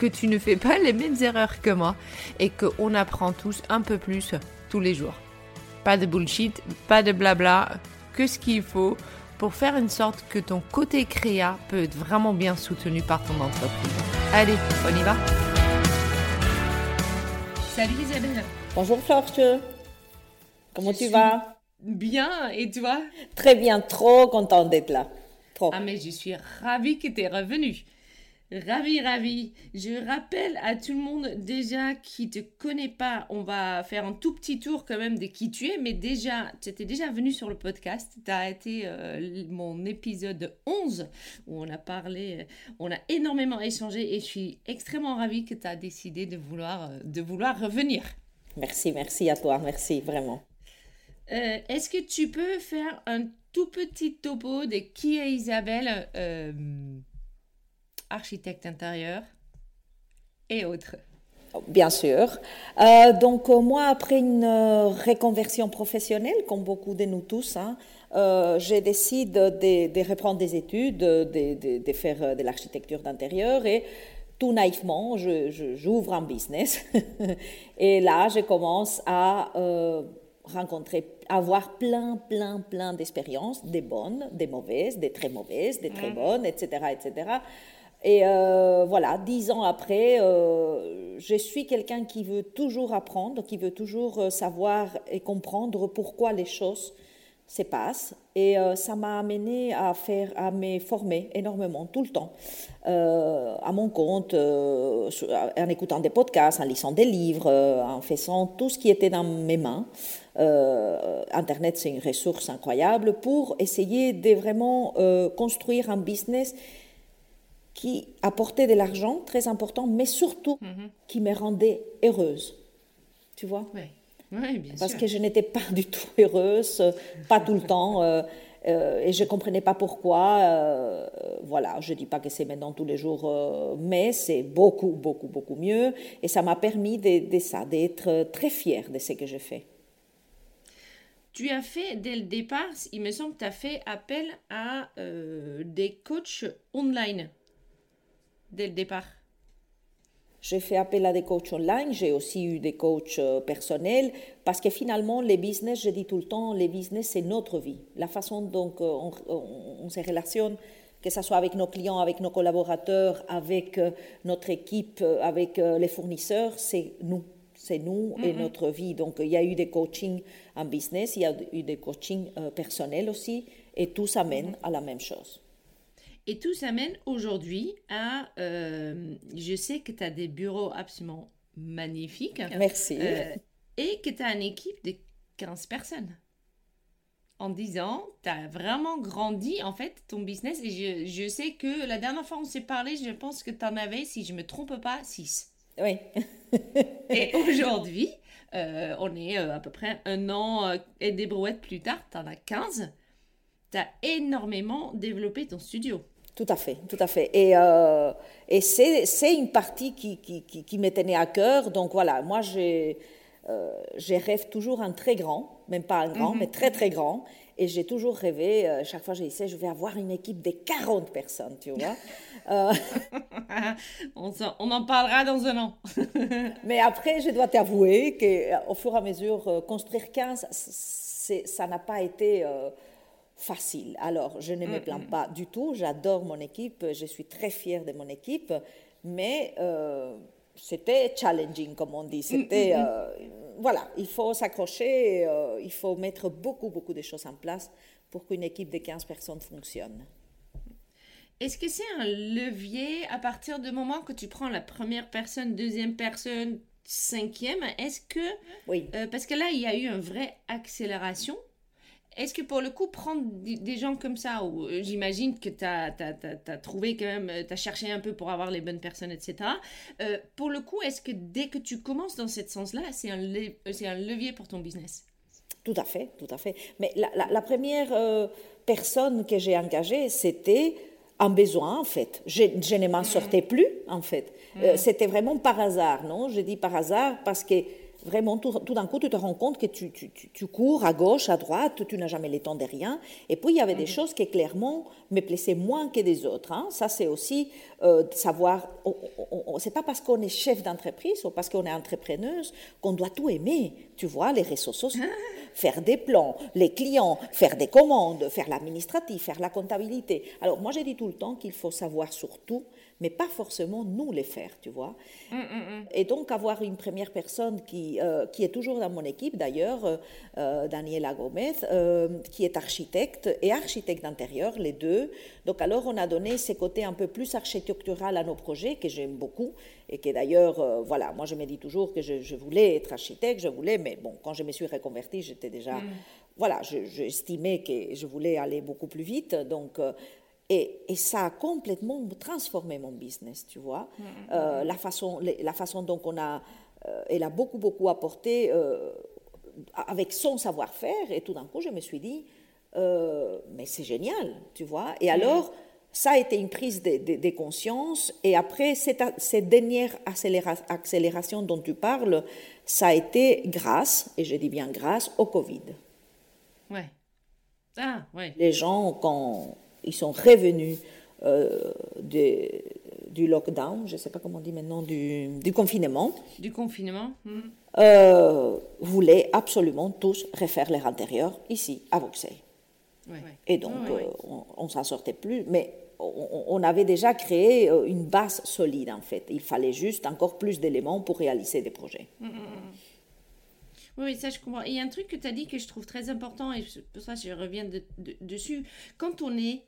que tu ne fais pas les mêmes erreurs que moi et qu'on apprend tous un peu plus tous les jours. Pas de bullshit, pas de blabla, que ce qu'il faut pour faire une sorte que ton côté créa peut être vraiment bien soutenu par ton entreprise. Allez, on y va Salut Isabelle Bonjour Florche Comment tu vas? Bien, et toi? Très bien, trop contente d'être là. Trop. Ah mais je suis ravie que tu es revenue. Ravi, ravi. Je rappelle à tout le monde déjà qui te connaît pas, on va faire un tout petit tour quand même de qui tu es, mais déjà, tu étais déjà venu sur le podcast, tu as été euh, mon épisode 11 où on a parlé, euh, on a énormément échangé et je suis extrêmement ravie que tu as décidé de vouloir, euh, de vouloir revenir. Merci, merci à toi, merci vraiment. Est-ce que tu peux faire un tout petit topo de qui est Isabelle architecte intérieur et autres. Bien sûr. Euh, donc euh, moi, après une euh, reconversion professionnelle, comme beaucoup de nous tous, hein, euh, je décide de, de, reprendre des études, de, de faire de l'architecture d'intérieur et tout naïvement, j'ouvre un business. et là, je commence à euh, rencontrer, avoir plein, plein, plein d'expériences, des bonnes, des mauvaises, des très mauvaises, des très bonnes, etc., etc. Et euh, voilà, dix ans après, euh, je suis quelqu'un qui veut toujours apprendre, qui veut toujours savoir et comprendre pourquoi les choses se passent. Et ça m'a amené à, faire, à me former énormément, tout le temps. Euh, à mon compte, euh, en écoutant des podcasts, en lisant des livres, euh, en faisant tout ce qui était dans mes mains. Internet, c'est une ressource incroyable pour essayer de vraiment construire un business qui apportait de l'argent, très important, mais surtout mm-hmm. qui me rendait heureuse. Tu vois? Oui, oui bien Parce que je n'étais pas du tout heureuse, pas tout le temps. Euh, et je ne comprenais pas pourquoi. Euh, voilà, je ne dis pas que c'est maintenant tous les jours, euh, mais c'est beaucoup, beaucoup, beaucoup mieux. Et ça m'a permis de, ça, d'être très fière de ce que je fais. Tu as fait, dès le départ, il me semble que tu as fait appel à des coachs online, dès le départ? J'ai fait appel à des coachs online, j'ai aussi eu des coachs euh, personnels, parce que finalement, les business, je dis tout le temps, les business, c'est notre vie. La façon dont euh, on, se relationne, que ce soit avec nos clients, avec nos collaborateurs, avec euh, notre équipe, avec les fournisseurs, c'est nous. C'est nous et notre vie. Donc, il y a eu des coachings en business, il y a eu des coachings personnels aussi, et tout s'amène à la même chose. Et tout s'amène aujourd'hui à... Euh, je sais que tu as des bureaux absolument magnifiques. Merci. Euh, et que tu as une équipe de 15 personnes. En 10 ans, tu as vraiment grandi, en fait, ton business. Et je, je sais que la dernière fois on s'est parlé, je pense que tu en avais, si je me trompe pas, 6. Oui. et aujourd'hui, euh, on est à peu près un an et des brouettes plus tard, tu en as 15. Tu as énormément développé ton studio. Tout à fait, tout à fait. Et, euh, et c'est une partie qui, qui, qui, me tenait à cœur. Donc voilà, moi, j'ai euh, rêve toujours un très grand, même pas un grand, mhm. mais très très grand. Et j'ai toujours rêvé, euh, chaque fois que j'essaie, je vais avoir une équipe de 40 personnes, tu vois. Euh, on, on, en parlera dans un an. mais après, je dois t'avouer qu'au fur et à mesure, construire 15, ça n'a pas été facile. Alors, je ne me plains pas du tout, j'adore mon équipe, je suis très fière de mon équipe, mais euh, c'était challenging, comme on dit. C'était, euh, voilà, il faut s'accrocher, euh, il faut mettre beaucoup, beaucoup de choses en place pour qu'une équipe de 15 personnes fonctionne. Est-ce que c'est un levier à partir du moment que tu prends la première personne, deuxième personne, cinquième? Est-ce que... Oui. parce que là, il y a eu une vraie accélération est-ce que pour le coup, prendre des gens comme ça, ou euh, j'imagine que tu as, trouvé quand même, euh, tu as cherché un peu pour avoir les bonnes personnes, etc. Euh, pour le coup, est-ce que dès que tu commences dans ce sens-là, c'est un, un levier pour ton business? Tout à fait, tout à fait. Mais la, première personne que j'ai engagée, c'était un besoin, en fait. Je, ne m'en sortais plus, en fait. Mm. c'était vraiment par hasard, non? Je dis par hasard parce que vraiment, tout, d'un coup, tu te rends compte que tu, tu, tu, cours à gauche, à droite, tu n'as jamais le temps de rien. Et puis, il y avait des mhm. choses qui, clairement, me plaisaient moins que des autres. Hein. Ça, c'est aussi euh, savoir, c'est pas parce qu'on est chef d'entreprise ou parce qu'on est entrepreneuse qu'on doit tout aimer. Tu vois, les réseaux sociaux, faire des plans, les clients, faire des commandes, faire l'administratif, faire la comptabilité. Alors, moi, j'ai dit tout le temps qu'il faut savoir surtout mais pas forcément nous les faire, tu vois. Mm, mm, mm. Et donc avoir une première personne qui, euh, qui est toujours dans mon équipe d'ailleurs, euh, euh, Daniela Gomez, qui est architecte et architecte d'intérieur, les deux. Donc alors on a donné ces côtés un peu plus architectural à nos projets que j'aime beaucoup et que d'ailleurs, voilà, moi je me dis toujours que je, voulais être architecte, je voulais, mais bon, quand je me suis reconvertie, j'étais déjà, voilà, j'estimais que je voulais aller beaucoup plus vite, donc et, ça a complètement transformé mon business, tu vois. Mm, mm, euh, mm. la, façon, la façon dont on a, euh, elle a beaucoup, beaucoup apporté euh, avec son savoir-faire. Et tout d'un coup, je me suis dit, mais c'est génial, tu vois. Et alors, ça a été une prise de, de, conscience. Et après, cette, cette dernière accélération dont tu parles, ça a été grâce, et je dis bien grâce, au Covid. Ouais. Ah, ouais. Les gens, quand ils sont revenus euh, de- du lockdown, je ne sais pas comment on dit maintenant, du, du confinement, Du confinement euh, voulaient absolument tous refaire leur intérieur ici, à Bruxelles. Ouais. Et donc, Ouais, ouais. euh, on ne s'en sortait plus, mais on, on avait déjà créé une base solide, en fait. Il fallait juste encore plus d'éléments pour réaliser des projets. Oui, oui, ça je comprends. Et il y a un truc que tu as dit que je trouve très important, et pour ça je reviens de- de- dessus. Quand on est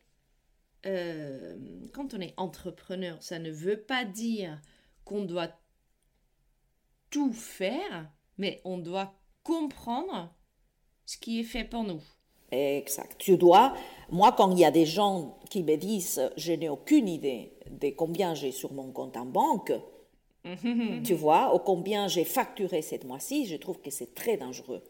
euh, quand on est entrepreneur, ça ne veut pas dire qu'on doit tout faire, mais on doit comprendre ce qui est fait pour nous. Exact. Tu dois, moi, quand il y a des gens qui me disent, je n'ai aucune idée de combien j'ai sur mon compte en banque, tu vois, ou combien j'ai facturé cette mois-ci, je trouve que c'est très dangereux.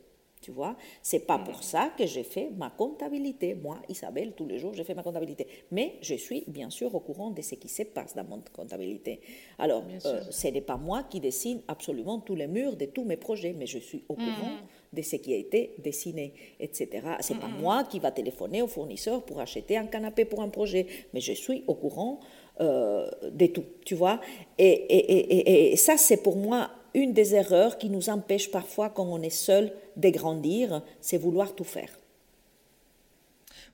Tu vois, c'est pas pour ça que j'ai fait ma comptabilité. Moi, Isabelle, tous les jours, j'ai fait ma comptabilité. Mais je suis bien sûr au courant de ce qui se passe dans mon comptabilité. Alors, euh, ce n'est pas moi qui dessine absolument tous les murs de tous mes projets, mais je suis au courant de ce qui a été dessiné, etc. C'est pas moi qui va téléphoner au fournisseur pour acheter un canapé pour un projet, mais je suis au courant euh, de tout, tu vois. Et, et- et- et- et ça, c'est pour moi une des erreurs qui nous empêche parfois, quand on est seul, de grandir, c'est vouloir tout faire.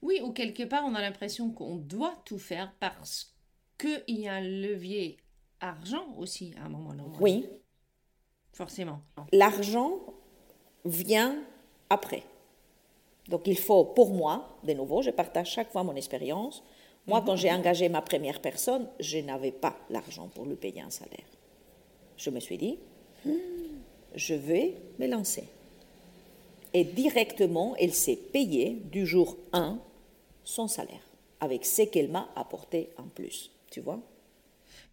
Oui, ou quelque part, on a l'impression qu'on doit tout faire parce qu'il y a un levier argent aussi à un moment donné. Oui, Forcément. l'argent vient après. Donc il faut, pour moi, de nouveau, je partage chaque fois mon expérience. Moi, quand j'ai engagé ma première personne, je n'avais pas l'argent pour lui payer un salaire. Je me suis dit, je vais me lancer. Et directement, elle s'est payée du jour 1 son salaire, avec ce qu'elle m'a apporté en plus. Tu vois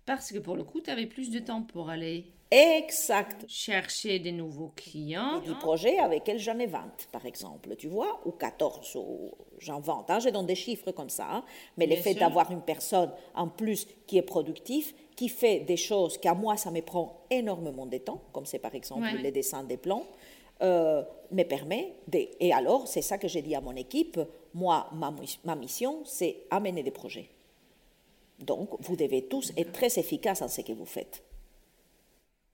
Parce que pour le coup, tu avais plus de temps pour aller Exact. chercher des nouveaux clients. du projet avec lequel j'en ai 20, par exemple, tu vois, ou 14, ou j'en vante. Hein, je donne des chiffres comme ça. hein. Mais le fait d'avoir une personne en plus qui est productive, qui fait des choses qu'à moi, ça me prend énormément de temps, comme c'est par exemple Ouais. les dessins des plans, euh, me permet de... Et alors, c'est ça que j'ai dit à mon équipe, moi, ma, ma mission, c'est amener des projets. Donc, vous devez tous être très efficaces en ce que vous faites.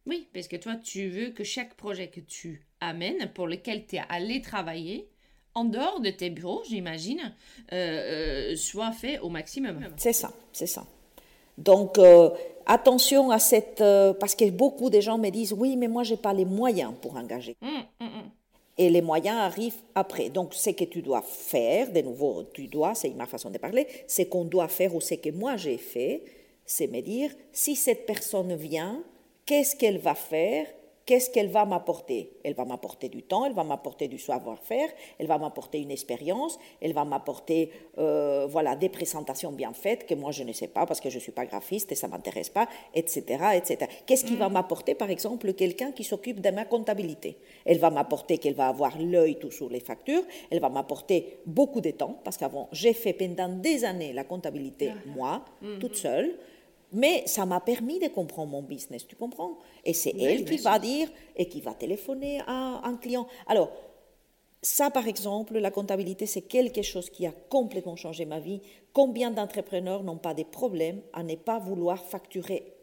Oui, parce que toi, tu veux que chaque projet que tu amènes, pour lequel tu es allé travailler, en dehors de tes bureaux, j'imagine, euh, euh, soit fait au maximum. C'est ça, c'est ça. Donc, euh, attention à cette... euh, parce que beaucoup de gens me disent, oui, mais moi, je n'ai pas les moyens pour engager. Hum, hum, hum. Et les moyens arrivent après. Donc, ce que tu dois faire, de nouveau, tu dois, c'est ma façon de parler, ce qu'on doit faire ou ce que moi j'ai fait, c'est me dire, si cette personne vient, qu'est-ce qu'elle va faire? Qu'est-ce qu'elle va m'apporter? Elle va m'apporter du temps, elle va m'apporter du savoir-faire, elle va m'apporter une expérience, elle va m'apporter euh, voilà, des présentations bien faites que moi je ne sais pas parce que je ne suis pas graphiste et ça ne m'intéresse pas, etc. etc. Qu'est-ce qui va m'apporter, par exemple, quelqu'un qui s'occupe de ma comptabilité? Elle va m'apporter qu'elle va avoir l'œil tout sur les factures, elle va m'apporter beaucoup de temps parce qu'avant, j'ai fait pendant des années la comptabilité, moi, toute seule. Mais ça m'a permis de comprendre mon business, tu comprends? Et c'est elle qui va dire et qui va téléphoner à un client. Alors, ça, par exemple, la comptabilité, c'est quelque chose qui a complètement changé ma vie. Combien d'entrepreneurs n'ont pas des problèmes à ne pas vouloir facturer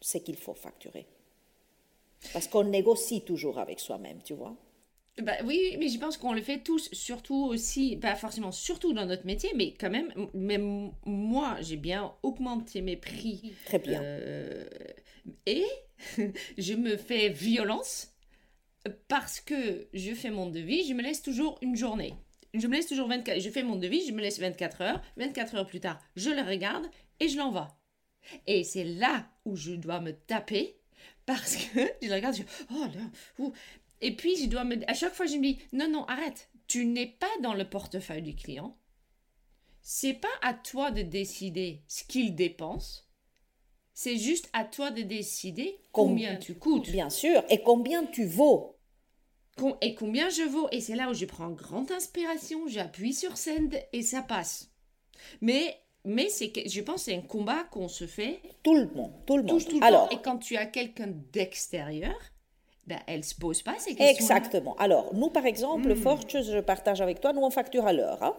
ce qu'il faut facturer? Parce qu'on négocie toujours avec soi-même, tu vois? Bah oui, mais je pense qu'on le fait tous, surtout aussi, pas forcément surtout dans notre métier, mais quand même, même moi, j'ai bien augmenté mes prix. Très bien. Euh, et je me fais violence parce que je fais mon devis, je me laisse toujours une journée. Je me laisse toujours 24, je fais mon devis, je me laisse 24 heures, 24 heures plus tard, je le regarde et je l'envoie. Et c'est là où je dois me taper parce que je le regarde, je oh là, ouh. Et puis je dois me, à chaque fois je me dis non non arrête, tu n'es pas dans le portefeuille du client. C'est pas à toi de décider ce qu'il dépense. C'est juste à toi de décider combien tu coûtes Bien sûr. Et combien tu vaux et combien je vaux. Et c'est là où je prends grande inspiration, j'appuie sur send et ça passe. Mais, mais c'est, que- je pense que c'est un combat qu'on se fait Tout le monde, tout le monde. tout le Alors, temps. Et quand tu as quelqu'un d'extérieur, ben, elle se pose pas ces questions. Exactement. Alors, nous, par exemple, Hmm. Forge, je partage avec toi, nous, on facture à l'heure. hein.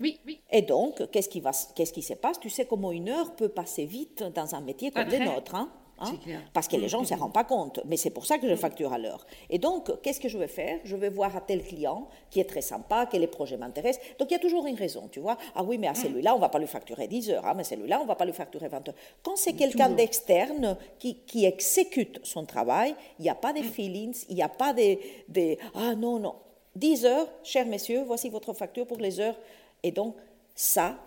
Oui, oui. Et donc, qu'est-ce qui, va, qu'est-ce qui se passe? Tu sais comment une heure peut passer vite dans un métier comme le nôtre. hein, hein. Parce que les gens ne se rendent pas compte. Mais c'est pour ça que je facture à l'heure. Et donc, qu'est-ce que je vais faire? Je vais voir à tel client qui est très sympa, que les projets m'intéressent. Donc, il y a toujours une raison, tu vois. Ah oui, mais à celui-là, on ne va pas lui facturer 10 heures. Ah, mais celui-là, on ne va pas lui facturer 20 heures. Quand c'est quelqu'un d'externe qui, qui exécute son travail, il n'y a pas de feelings, il n'y a pas de, de Ah non, non. 10 heures, chers messieurs, voici votre facture pour les heures. Et donc, ça,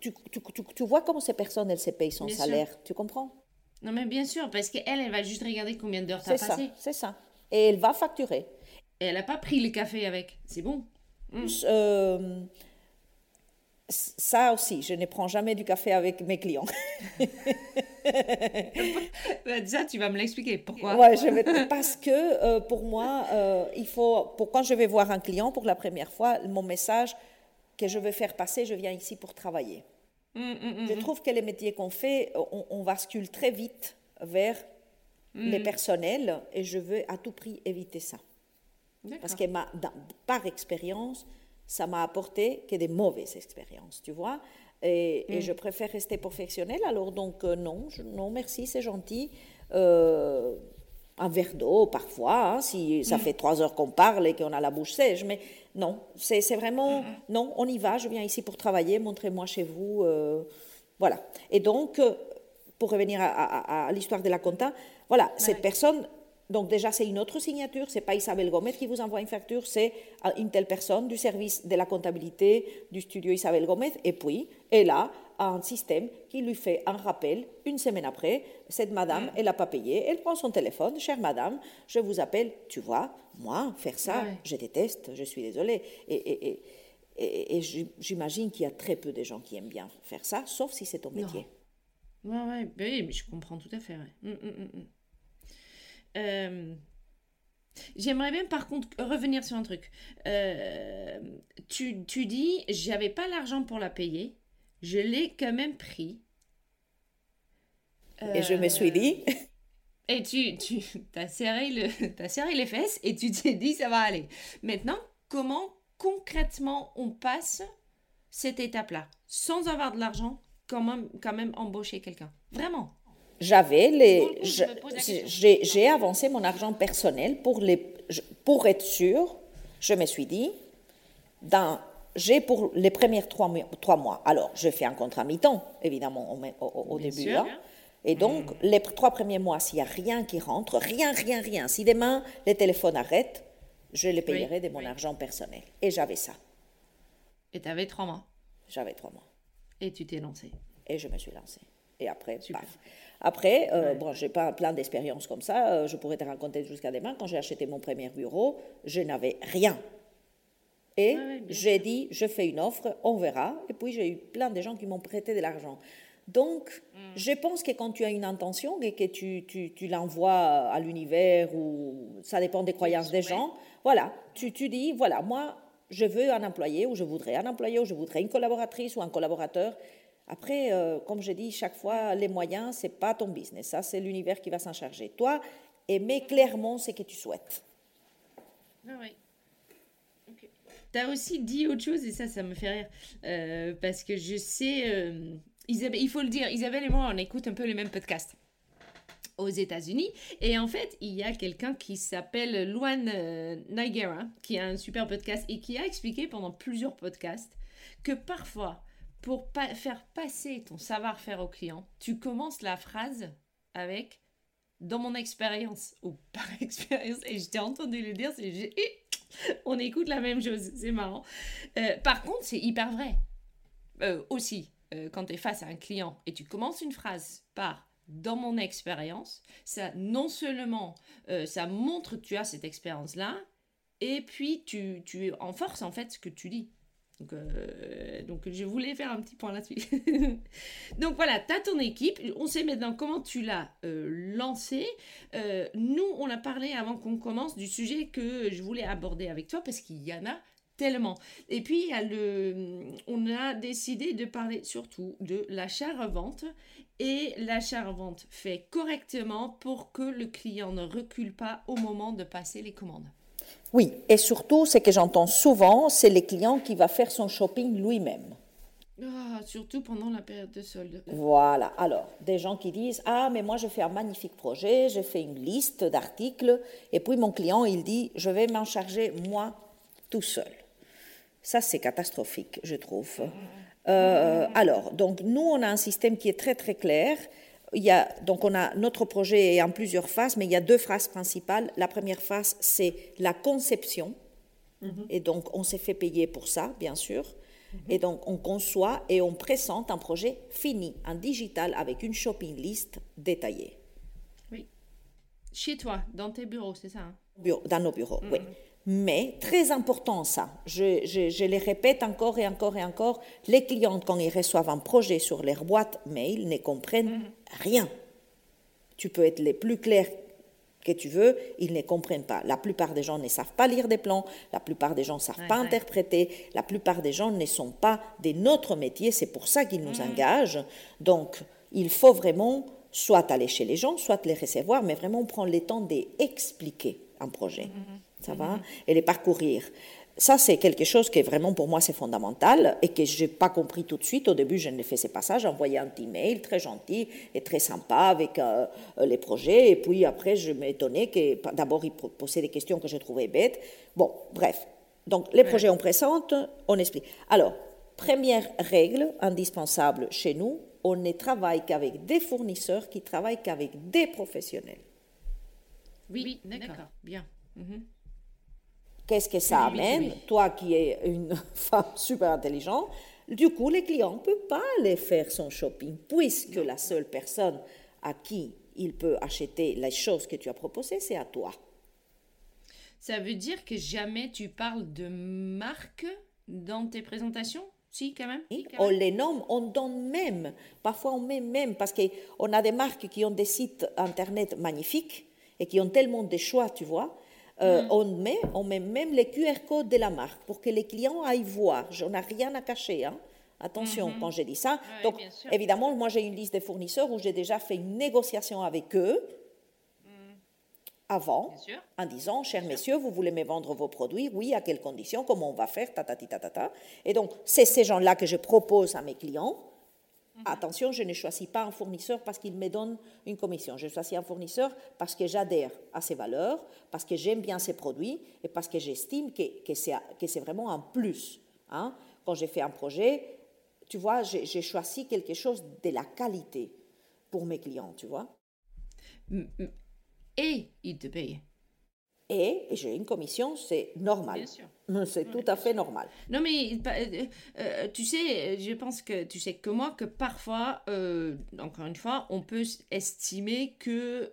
tu, tu, tu, tu vois comment ces personnes, elles se payent son Bien sûr. salaire. Tu comprends? Non, mais bien sûr, parce qu'elle, elle va juste regarder combien d'heures t'as passé. c'est ça. Et elle va facturer. Et elle n'a pas pris le café avec. C'est bon. Euh, ça aussi, je ne prends jamais du café avec mes clients. Bah, ça, tu vas me l'expliquer. Pourquoi Ouais, je vais- parce que euh, pour moi, euh, il faut, pour quand je vais voir un client pour la première fois, mon message que je veux faire passer, je viens ici pour travailler. Hum, hum, hum. Je trouve que les métiers qu'on fait, on, on bascule très vite vers les personnels et je veux à tout prix éviter ça. Parce que ma- dans- par expérience, ça m'a apporté que des mauvaises expériences, tu vois. Et, et je préfère rester professionnelle. Alors donc euh, non, je- non merci, c'est gentil. Euh, un verre d'eau parfois, hein, si ça fait trois heures qu'on parle et qu'on a la bouche sèche. Mais non, c'est vraiment non. On y va. Je viens ici pour travailler. Montrez-moi chez vous. euh, voilà. Et donc, euh, pour revenir à, à- à l'histoire de la compta, voilà, cette personne, donc déjà c'est une autre signature, c'est pas Isabelle Gomet qui vous envoie une facture, c'est euh, une telle personne du service de la comptabilité du studio Isabelle Gomet, et puis elle a un système qui lui fait un rappel une semaine après, cette madame, elle n'a pas payé, elle prend son téléphone, chère madame, je vous appelle, tu vois, moi, faire ça, Ouais. je déteste, je suis désolée. Et, et- et- et- et j'im- j'imagine qu'il y a très peu de gens qui aiment bien faire ça, sauf si c'est ton métier. Ouais, ouais, bah oui, mais je comprends tout à fait. ouais. Hum, hum. Euh, J'aimerais bien par contre revenir sur un truc. Euh, tu, tu dis, j'avais pas l'argent pour la payer, je l'ai quand même pris. Et je me suis Euh, dit, Et tu, tu as, serré le, t'as serré les fesses et tu t'es dit ça va aller. Maintenant, comment concrètement on passe cette étape-là? Sans avoir de l'argent, quand même, quand même embaucher quelqu'un Vraiment j'avais les, j'ai avancé mon argent personnel pour les, pour être sûr. Je me suis dit, dans, j'ai pour les premiers trois, mois- trois mois. Alors, je fais un contrat mi-temps, évidemment, au, au- au Bien début. hein. Et donc, les trois premiers mois, s'il n'y a rien qui rentre, rien, rien, rien, si demain les téléphones arrêtent, je les payerai de mon oui. argent personnel. Et j'avais ça. Et tu avais trois mois J'avais trois mois. et tu t'es lancé. Et je me suis lancée. Et après, Super. paf. Après, euh, bon, j'ai pas plein d'expériences comme ça. euh, je pourrais te raconter jusqu'à demain. Quand j'ai acheté mon premier bureau, je n'avais rien. Et Ouais, j'ai dit, je fais une offre, on verra. Et puis j'ai eu plein de gens qui m'ont prêté de l'argent. Donc, Mm. je pense que quand tu as une intention et que tu, tu, tu l'envoies à l'univers ou ça dépend des croyances des gens, voilà, tu, tu dis, voilà, moi, je veux un employé ou je voudrais un employé ou je voudrais une collaboratrice ou un collaborateur. Après, euh, comme je dis chaque fois, les moyens, c'est pas ton business. Ça, c'est l'univers qui va s'en charger. Toi, aimez clairement ce que tu souhaites. Ah ouais. T'as aussi dit autre chose et ça, ça me fait rire. Euh, parce que je sais, euh, il faut le dire, Isabelle et moi, on écoute un peu les mêmes podcasts aux États-Unis. Et en fait, il y a quelqu'un qui s'appelle Luan euh, Nigera, qui a un super podcast et qui a expliqué pendant plusieurs podcasts que parfois, pour faire passer ton savoir-faire au client, tu commences la phrase avec dans mon expérience ou par expérience. Et je t'ai entendu le dire, c'est on écoute la même chose, c'est marrant. Euh, par contre, c'est hyper vrai. Euh, aussi, euh, quand tu es face à un client et tu commences une phrase par dans mon expérience, ça non seulement ça montre que tu as cette expérience-là, et puis tu, tu enforces en fait ce que tu dis. Donc, euh, donc je voulais faire un petit point là-dessus. donc voilà, tu as ton équipe. On sait maintenant comment tu l'as euh, lancé. Euh, nous, on a parlé avant qu'on commence du sujet que je voulais aborder avec toi parce qu'il y en a Tellement. Et puis, a on a décidé de parler surtout de l'achat-revente. Et l'achat-revente fait correctement pour que le client ne recule pas au moment de passer les commandes. Oui, et surtout, ce que j'entends souvent, c'est les clients qui va faire son shopping lui-même. Ah, surtout pendant la période de solde. Voilà. Alors, des gens qui disent Ah, mais moi, je fais un magnifique projet, j'ai fait une liste d'articles, et puis mon client, il dit Je vais m'en charger moi tout seul. Ça, c'est catastrophique, je trouve. Euh, alors, donc, nous, on a un système qui est très, très clair. Il y a, donc, on a notre projet est en plusieurs phases, mais il y a deux phases principales. La première phase, c'est la conception. Et donc, on s'est fait payer pour ça, bien sûr. Et donc, on conçoit et on présente un projet fini, en digital, avec une shopping list détaillée. Oui. Chez toi, dans tes bureaux, c'est ça hein? Dans nos bureaux, oui. Mais très important ça, je, je, je les répète encore et encore et encore, les clients quand ils reçoivent un projet sur leur boîte mail ne comprennent rien. Tu peux être les plus clairs que tu veux, ils ne comprennent pas. La plupart des gens ne savent pas lire des plans, la plupart des gens ne savent pas interpréter, la plupart des gens ne sont pas de notre métier, c'est pour ça qu'ils nous engagent. Donc, il faut vraiment soit aller chez les gens, soit les recevoir, mais vraiment prendre le temps d'expliquer un projet ça va, et les parcourir. Ça, c'est quelque chose qui, vraiment, pour moi, c'est fondamental et que je n'ai pas compris tout de suite. Au début, je ne faisais pas ça. J'envoyais un petit mail très gentil et très sympa avec euh, les projets. Et puis après, je m'étonnais que d'abord, ils posaient des questions que je trouvais bêtes. Bon, bref. Donc, les projets, on présente, on explique. Alors, première règle indispensable chez nous, on ne travaille qu'avec des fournisseurs qui travaillent qu'avec des professionnels. Oui, d'accord, bien. Mhm. Qu'est-ce que ça amène? Toi qui es une femme super intelligente, du coup, les clients ne peuvent pas aller faire son shopping, puisque la seule personne à qui il peut acheter les choses que tu as proposées, c'est à toi. Ça veut dire que jamais tu parles de marque dans tes présentations? Si, quand même. On les nomme, on donne même. Parfois, on met même, parce qu'on a des marques qui ont des sites internet magnifiques et qui ont tellement de choix, tu vois, euh, mm. on, met, on met même les QR codes de la marque pour que les clients aillent voir. Je n'ai rien à cacher. Hein. Attention mm-hmm. quand j'ai dit ça. Donc, évidemment, moi, j'ai une liste de fournisseurs où j'ai déjà fait une négociation avec eux mm. avant, en disant, chers messieurs, vous voulez me vendre vos produits? Oui, à quelles conditions? Comment on va faire? Ta, ta, ta, ta, ta. Et donc, c'est ces gens-là que je propose à mes clients. Mhm. Attention, je ne choisis pas un fournisseur parce qu'il me donne une commission. Je choisis un fournisseur parce que j'adhère à ses valeurs, parce que j'aime bien ses produits et parce que j'estime que, que c'est vraiment un plus. Hein. Quand j'ai fait un projet, tu vois, j'ai choisi quelque chose de la qualité pour mes clients, tu vois. Et ils te payent et j'ai une commission, c'est normal. C'est tout à fait normal. Non, mais euh, euh, tu sais, je pense que tu sais que moi, que parfois, euh, encore une fois, on peut estimer que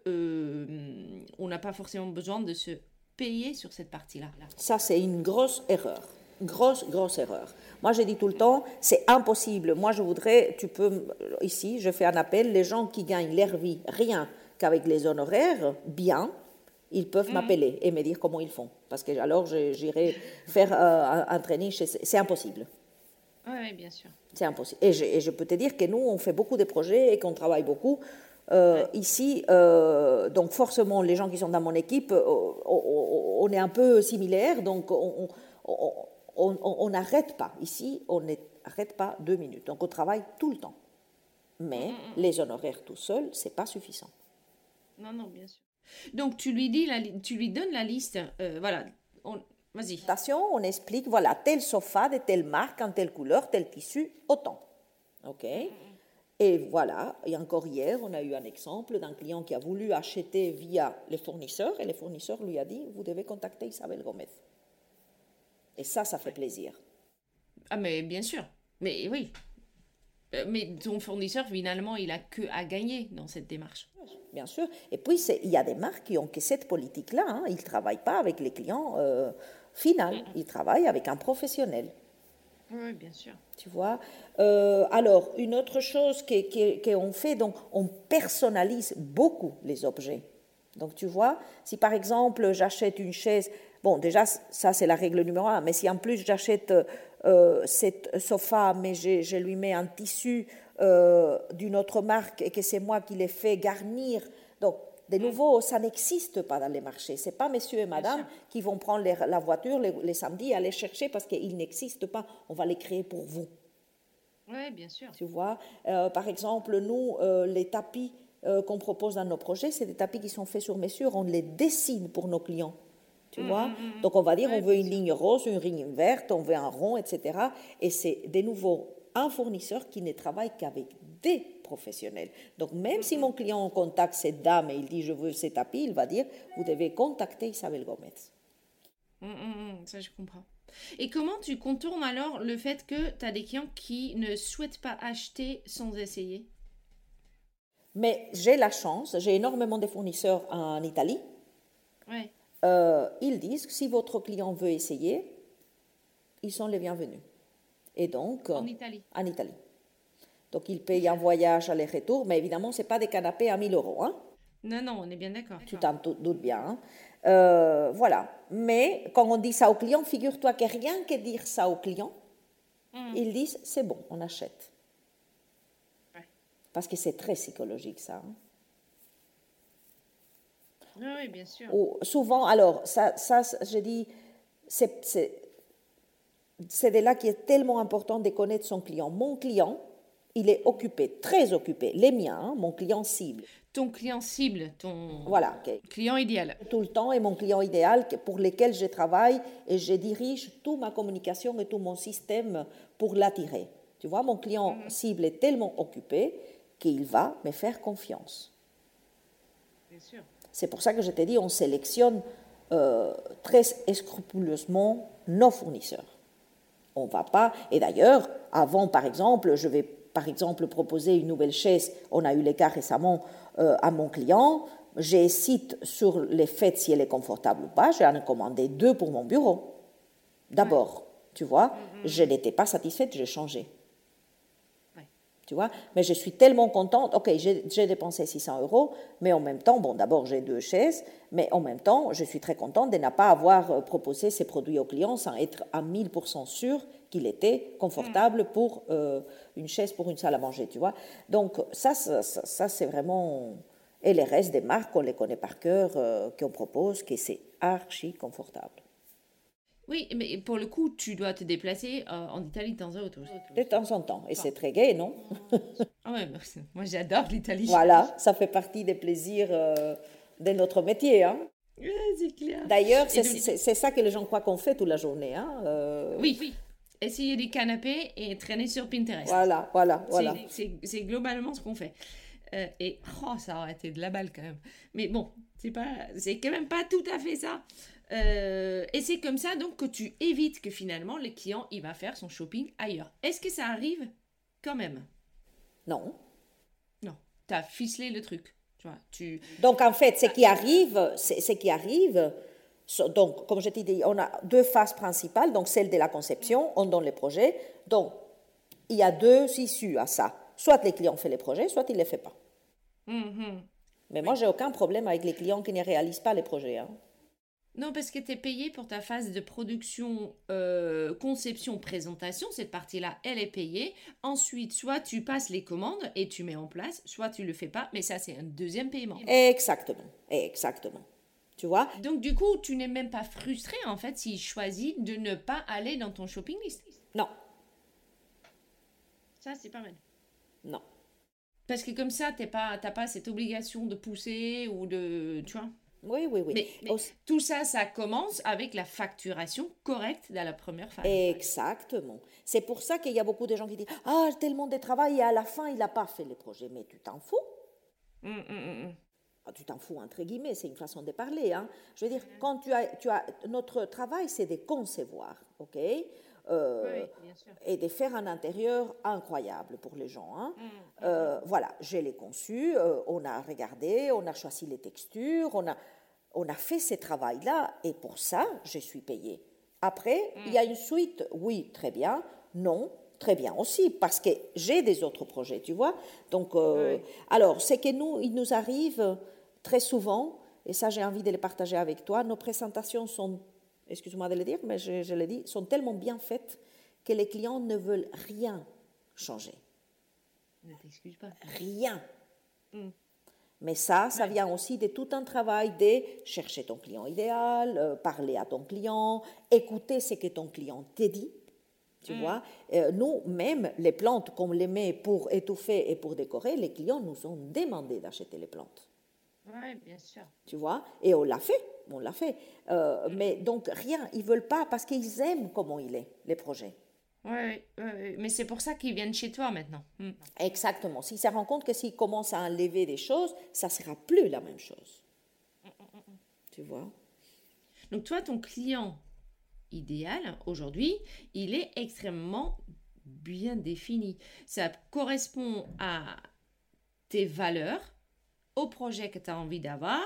on n'a pas forcément besoin de se payer sur cette partie-là. Ça, c'est une grosse erreur. Grosse, grosse erreur. Moi, j'ai dit tout le temps, c'est impossible. Moi, je voudrais, tu peux, ici, je fais un appel, les gens qui gagnent leur vie rien qu'avec les honoraires, bien, ils peuvent mm. m'appeler et me dire comment ils font. Parce que alors j'irai faire euh, un training, c'est impossible. Oui, bien sûr. C'est impossible. Et je, peux te dire que nous, on fait beaucoup de projets et qu'on travaille beaucoup. Euh, ici, euh, donc forcément, les gens qui sont dans mon équipe, on, est un peu similaires, donc on n'arrête pas. Ici, on n'arrête pas deux minutes. Donc on travaille tout le temps. Mais mm, mm, les honoraires tout seuls, c'est pas suffisant. Non, non, bien sûr. Donc tu lui dis, tu lui donnes la liste. Euh, voilà. Vas-y. On explique, voilà, tel sofa de telle marque, en telle couleur, tel tissu, autant. OK? Et voilà, et encore hier, on a eu un exemple d'un client qui a voulu acheter via les fournisseurs et le fournisseur lui a dit, vous devez contacter Isabelle Gomez. Et ça, ça fait plaisir. Ah mais bien sûr. Mais oui, mais ton fournisseur, finalement, il a que à gagner dans cette démarche. Bien sûr. Et puis, il y a des marques qui ont que cette politique-là. Hein. Ils ne travaillent pas avec les clients euh, finaux. Ils travaillent avec un professionnel. Oui, bien sûr. Tu vois euh, Alors, une autre chose qu'on fait, donc, on personnalise beaucoup les objets. Donc, tu vois, si par exemple, j'achète une chaise bon, déjà, ça c'est la règle numéro un. Mais si en plus j'achète euh, cette sofa, mais je, lui mets un tissu euh, d'une autre marque et que c'est moi qui l'ai fait garnir, donc de mm. nouveau, ça n'existe pas dans les marchés. Ce n'est pas monsieur et madame qui vont prendre la voiture les, samedis et aller chercher parce qu'il n'existe pas. On va les créer pour vous. Oui, bien sûr. Tu vois, euh, par exemple, nous, les tapis qu'on propose dans nos projets, c'est des tapis qui sont faits sur mesure. On les dessine pour nos clients tu mm, vois. Mm, mm, Donc on va dire on veut une ligne rose, une ligne verte, on veut un rond, etc. Et c'est de nouveau un fournisseur qui ne travaille qu'avec des professionnels. Donc même si mon client contacte cette dame et il dit je veux ces tapis, il va dire vous devez contacter Isabelle Gomez. ça je comprends. Et comment tu contournes alors le fait que tu as des clients qui ne souhaitent pas acheter sans essayer? Mais j'ai la chance, j'ai énormément de fournisseurs en Italie. Ouais. Euh, ils disent que si votre client veut essayer, ils sont les bienvenus. Et donc, en Italie. En Italie. Donc, ils payent un voyage aller-retour, mais évidemment, ce n'est pas des canapés à 1000 euros. Hein? Non, non, on est bien d'accord. Tu t'en doutes bien. Hein? Euh, voilà. Mais quand on dit ça au client, figure-toi que rien que dire ça au client, hmm. ils disent c'est bon, on achète. Parce que c'est très psychologique ça. Hein? Oui, bien sûr. souvent, alors, ça, ça je dis, c'est de là qui est tellement important de connaître son client. Mon client, il est occupé, très occupé. Les miens, hein, mon client cible. Ton client cible, ton voilà, client idéal. Tout le temps est mon client idéal pour lequel je travaille et je dirige toute ma communication et tout mon système pour l'attirer. Tu vois, mon client mhm. cible est tellement occupé qu'il va me faire confiance. Bien sûr. C'est pour ça que je t'ai dit, on sélectionne euh, très scrupuleusement nos fournisseurs. On va pas. Et d'ailleurs, avant, par exemple, je vais par exemple proposer une nouvelle chaise. On a eu les cas récemment euh, à mon client. J'hésite sur les faits si elle est confortable ou pas. J'ai en commandé deux pour mon bureau. D'abord, tu vois, mm-hmm. je n'étais pas satisfaite, j'ai changé tu vois? Mais je suis tellement contente. Ok, j'ai dépensé 600 euros, mais en même temps, bon, d'abord j'ai deux chaises, mais en même temps, je suis très contente de ne pas avoir euh, proposé ces produits aux clients sans être à 1000% sûr qu'il était confortable mm. pour euh, une chaise pour une salle à manger, tu vois? Donc ça, ça, c'est vraiment et les restes des marques, on les connaît par cœur, euh, qu'on propose, que c'est archi confortable. Oui, mais pour le coup, tu dois te déplacer euh, en Italie de temps en temps. De temps en temps. Et c'est très gai, non? Ah ouais, moi j'adore l'Italie. Voilà, ça fait partie des plaisirs euh, de notre métier. Hein. c'est clair. D'ailleurs, c'est ça que les gens croient qu'on fait toute la journée. Hein. Euh. Oui, oui. Essayer des canapés et traîner sur Pinterest. Voilà, voilà, voilà. C'est globalement ce qu'on fait. et oh, ça aurait été de la balle quand même. Mais bon, c'est pas, c'est quand même pas tout à fait ça. Euh, et c'est comme ça donc que tu évites que finalement le client il va faire son shopping ailleurs. Est-ce que ça arrive quand même? Non. Non. Tu as ficelé le truc. Tu vois, tu... Donc en fait, ce qui arrive, ce qui arrive, donc comme je t'ai dit, on a deux phases principales, donc celle de la conception, on donne les projets. Donc il y a deux issues à ça. Soit les clients font les projets, soit ils ne les font pas. Mm-hmm. Mais moi, j'ai aucun problème avec les clients qui ne réalisent pas les projets. Hein. Non, parce que tu es payé pour ta phase de production, euh, conception, présentation. Cette partie-là, elle est payée. Ensuite, soit tu passes les commandes et tu mets en place, soit tu le fais pas. Mais ça, c'est un deuxième paiement. Exactement, exactement. Tu vois? Donc, du coup, tu n'es même pas frustré, en fait, s'il choisit de ne pas aller dans ton shopping list. Non. Ça, c'est pas mal. Non. Parce que comme ça, tu n'as pas, pas cette obligation de pousser ou de... Tu vois? Oui, oui, oui. Mais, tout ça, ça commence avec la facturation correcte dans la première phase. Exactement. C'est pour ça qu'il y a beaucoup de gens qui disent Ah, tellement de travail et à la fin, il n'a pas fait les projets. Mais tu t'en fous hum, hum, hum, ah, Tu t'en fous, entre guillemets, c'est une façon de parler. Hein. Je veux dire, quand tu as, tu as. Notre travail, c'est de concevoir, OK? Euh, et de faire un intérieur incroyable pour les gens. Hein. Euh, voilà, j'ai les conçus, euh, on a regardé, on a choisi les textures, on a, on a fait ce travail-là, et pour ça, je suis payée. Après, il y a une suite, oui, très bien, non, très bien aussi, parce que j'ai des autres projets, tu vois. Donc, alors, c'est que nous, il nous arrive très souvent, et ça j'ai envie de les partager avec toi, nos présentations sont excuse-moi de le dire, mais je, je le dis, sont tellement bien faites que les clients ne veulent rien changer. Ne t'excuse pas. Rien. Mais ça, ça vient aussi de tout un travail de chercher ton client idéal, euh, parler à ton client, écouter ce que ton client te dit. Tu vois, Euh, nous, même les plantes qu'on les met pour étouffer et pour décorer, les clients nous ont demandé d'acheter les plantes. Oui, bien sûr. Tu vois, et on l'a fait, on l'a fait. Euh, Mais donc rien, ils veulent pas parce qu'ils aiment comment il est, les projets. Oui, mais c'est pour ça qu'ils viennent chez toi maintenant. Mm. Exactement. S'ils se rendent compte que s'ils commencent à enlever des choses, ça sera plus la même chose. Tu vois? Donc toi, ton client idéal aujourd'hui, il est extrêmement bien défini. Ça correspond à tes valeurs, au projet que tu as envie d'avoir.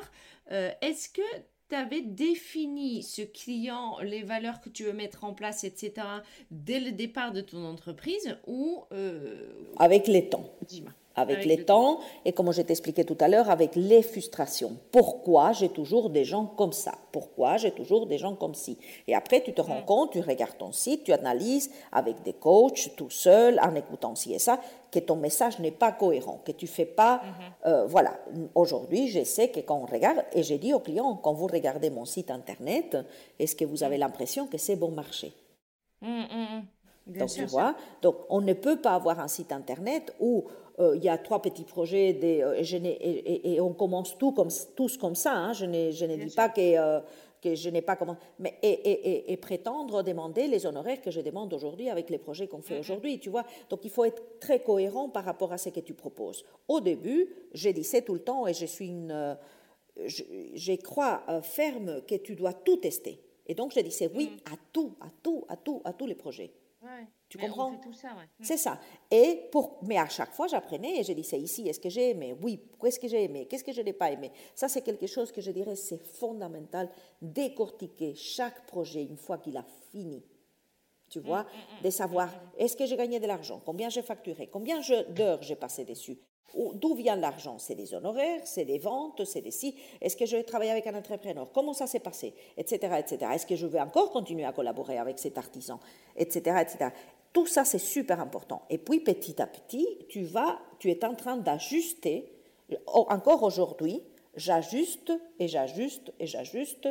Euh, Est-ce que tu avais défini ce client, les valeurs que tu veux mettre en place, etc., dès le départ de ton entreprise ou... euh, Avec les temps. dis-moi. Avec, Avec les le temps, et comme je t'expliquais tout à l'heure, avec les frustrations. Pourquoi j'ai toujours des gens comme ça? Pourquoi j'ai toujours des gens comme ci? Et après, tu te rends compte, tu regardes ton site, tu analyses avec des coachs, tout seul, en écoutant ci et ça, que ton message n'est pas cohérent, que tu fais pas... euh, voilà, aujourd'hui, je sais que quand on regarde, et j'ai dit aux clients, quand vous regardez mon site Internet, est-ce que vous avez l'impression que c'est bon marché? Bien donc, sûr. tu vois, donc on ne peut pas avoir un site internet où il y a trois petits projets des, euh, et, je n'ai- et- et- et on commence tout comme, tous comme ça. hein. Je, ne dis pas que, euh, que je n'ai pas comment. Mais, et, et- et- et prétendre demander les honoraires que je demande aujourd'hui avec les projets qu'on fait aujourd'hui. Tu vois, donc il faut être très cohérent par rapport à ce que tu proposes. Au début, je disais tout le temps et je suis une. euh, je, je crois euh, ferme que tu dois tout tester. Et donc je disais oui à tout, à tout, à tout, à tous les projets. Ouais. Tu comprends On fait tout ça, ouais. C'est ça. Et pour, mais à chaque fois, j'apprenais et je disais ici, est-ce que j'ai aimé? Oui, qu'est-ce que j'ai aimé? Qu'est-ce que je n'ai pas aimé? Ça, c'est quelque chose que je dirais, c'est fondamental, décortiquer chaque projet une fois qu'il a fini. Tu vois, de savoir, est-ce que j'ai gagné de l'argent? Combien j'ai facturé? Combien d'heures j'ai passé dessus? D'où vient l'argent? C'est des honoraires, c'est des ventes, c'est des si. Est-ce que je travaille avec un entrepreneur? Comment ça s'est passé? Etc. etc. Est-ce que je vais encore continuer à collaborer avec cet artisan? Etc. etc. Tout ça, c'est super important. Et puis, petit à petit, tu vas, tu es en train d'ajuster. Oh, Encore aujourd'hui, j'ajuste et j'ajuste et j'ajuste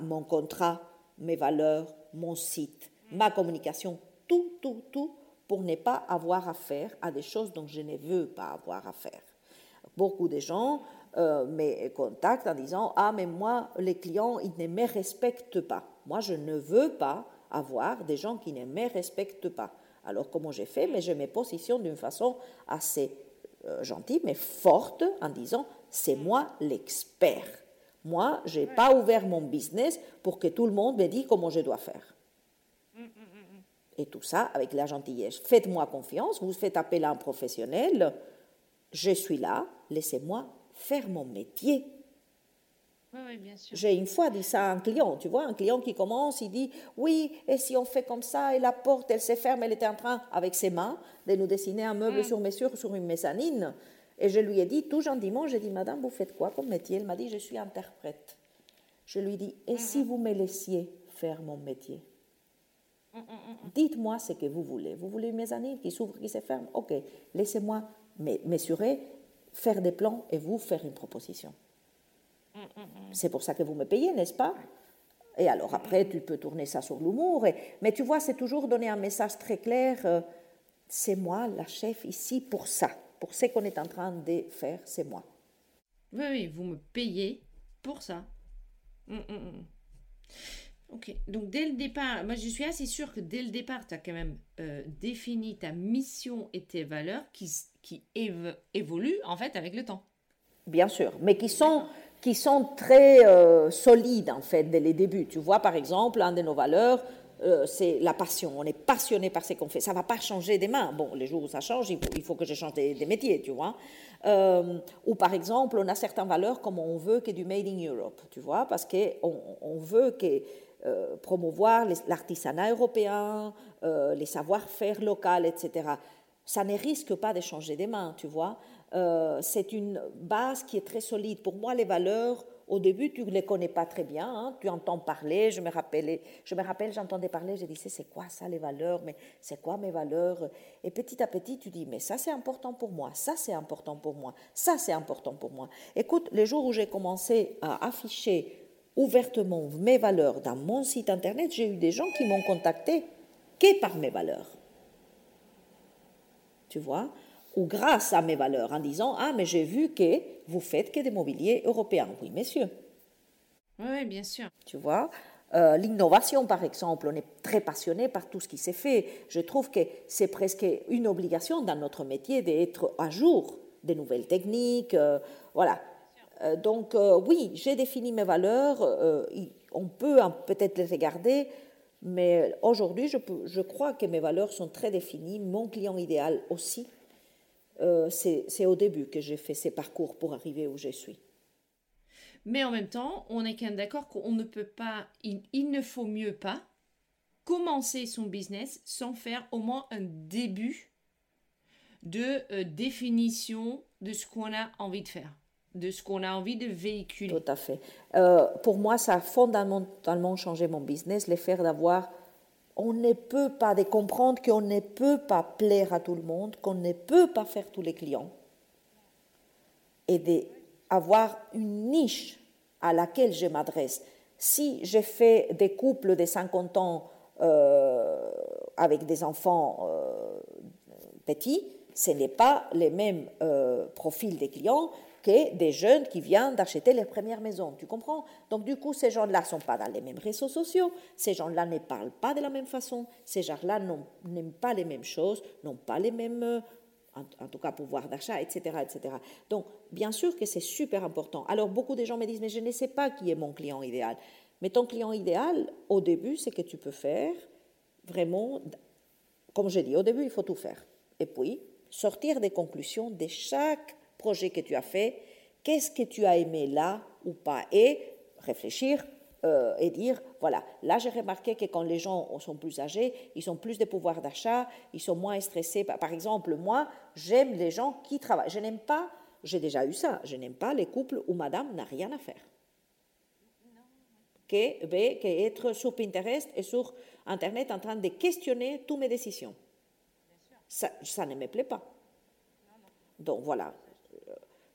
mon contrat, mes valeurs, mon site, ma communication, tout, tout, tout, pour ne pas avoir affaire à des choses dont je ne veux pas avoir affaire. Beaucoup de gens euh, me contactent en disant Ah, mais moi, les clients, ils ne me respectent pas. Moi, je ne veux pas avoir des gens qui ne me respectent pas. Alors, comment j'ai fait? Mais je me positionne d'une façon assez euh, gentille, mais forte, en disant C'est moi l'expert. Moi, je n'ai pas ouvert mon business pour que tout le monde me dise comment je dois faire. Et tout ça avec la gentillesse. Faites-moi confiance, vous faites appel à un professionnel, je suis là, laissez-moi faire mon métier. Oui, oui, bien sûr. J'ai une fois dit ça à un client, tu vois, un client qui commence, il dit Oui, et si on fait comme ça, et la porte, elle se ferme, elle était en train, avec ses mains, de nous dessiner un meuble sur mesure sur une mezzanine. Et je lui ai dit, tout gentiment, j'ai dit Madame, vous faites quoi comme métier? Elle m'a dit Je suis interprète. Je lui ai dit Et si vous me laissiez faire mon métier? Dites-moi ce que vous voulez. Vous voulez une mezzanine qui s'ouvre, qui se ferme Ok, laissez-moi me- mesurer, faire des plans et vous faire une proposition. C'est pour ça que vous me payez, n'est-ce pas? Et alors après, tu peux tourner ça sur l'humour. Mais tu vois, c'est toujours donner un message très clair. euh, c'est moi la chef ici pour ça. Pour ce qu'on est en train de faire, c'est moi. Oui, oui, vous me payez pour ça. Hum, hum, hum. Ok, donc dès le départ, moi je suis assez sûre que dès le départ, tu as quand même euh, défini ta mission et tes valeurs qui, qui évo- évoluent en fait avec le temps. Bien sûr, mais qui sont, qui sont très euh, solides en fait dès les débuts. Tu vois, par exemple, un de nos valeurs, euh, c'est la passion. On est passionné par ce qu'on fait. Ça ne va pas changer demain. Bon, les jours où ça change, il faut, il faut que je change des, des métiers, tu vois. Ou par exemple, on a certaines valeurs comme on veut que du Made in Europe, tu vois, parce qu'on on veut que euh, promouvoir l'artisanat européen, euh, les savoir-faire locaux, etc. Ça ne risque pas de changer demain, tu vois. Euh, c'est une base qui est très solide. Pour moi, les valeurs, Au début, tu ne les connais pas très bien, hein. tu entends parler, je me rappelle, je me rappelle, j'entendais parler, je disais, c'est quoi ça les valeurs, mais c'est quoi mes valeurs? Et petit à petit, tu dis, mais ça c'est important pour moi, ça c'est important pour moi, ça c'est important pour moi. Écoute, les jours où j'ai commencé à afficher ouvertement mes valeurs dans mon site internet, j'ai eu des gens qui m'ont contacté que par mes valeurs. Tu vois? Ou grâce à mes valeurs en disant Ah, mais j'ai vu que vous faites que des mobiliers européens. Oui, messieurs. Oui, bien sûr. Tu vois? Euh, L'innovation, par exemple, on est très passionné par tout ce qui s'est fait. Je trouve que c'est presque une obligation dans notre métier d'être à jour des nouvelles techniques. Euh, voilà. Euh, donc, oui, j'ai défini mes valeurs. on peut peut-être les regarder, mais aujourd'hui, je, crois que mes valeurs sont très définies. Mon client idéal aussi. Euh, c'est au début que j'ai fait ces parcours pour arriver où je suis. Mais en même temps, on est quand même d'accord qu'on ne peut pas, il, ne faut mieux pas commencer son business sans faire au moins un début de euh, définition de ce qu'on a envie de faire, de ce qu'on a envie de véhiculer. Tout à fait. Euh, pour moi, ça a fondamentalement changé mon business, le faire d'avoir on ne peut pas de comprendre qu'on ne peut pas plaire à tout le monde, qu'on ne peut pas faire tous les clients, et d'avoir une niche à laquelle je m'adresse. Si je fais des couples de 50 ans euh, avec des enfants euh, petits, ce n'est pas les mêmes euh, profils des clients que des jeunes qui viennent d'acheter leur première maison. Tu comprends? Donc du coup, ces gens-là ne sont pas dans les mêmes réseaux sociaux, ces gens-là ne parlent pas de la même façon, ces gens-là n'aiment pas les mêmes choses, n'ont pas les mêmes, euh, en, tout cas, pouvoir d'achat, etc., etc. Donc bien sûr que c'est super important. Alors beaucoup de gens me disent, mais je ne sais pas qui est mon client idéal. Mais ton client idéal, au début, c'est que tu peux faire vraiment, comme je dis, au début, il faut tout faire. Et puis, sortir des conclusions de chaque projet que tu as fait, qu'est-ce que tu as aimé là ou pas, et réfléchir euh, et dire, voilà, là j'ai remarqué que quand les gens sont plus âgés, ils ont plus de pouvoir d'achat, ils sont moins stressés. Par exemple, moi, j'aime les gens qui travaillent. Je n'aime pas, j'ai déjà eu ça, je n'aime pas les couples où madame n'a rien à faire. Que, ben, que être sur Pinterest et sur Internet en train de questionner toutes mes décisions. Ça, ça ne me plaît pas. Donc voilà,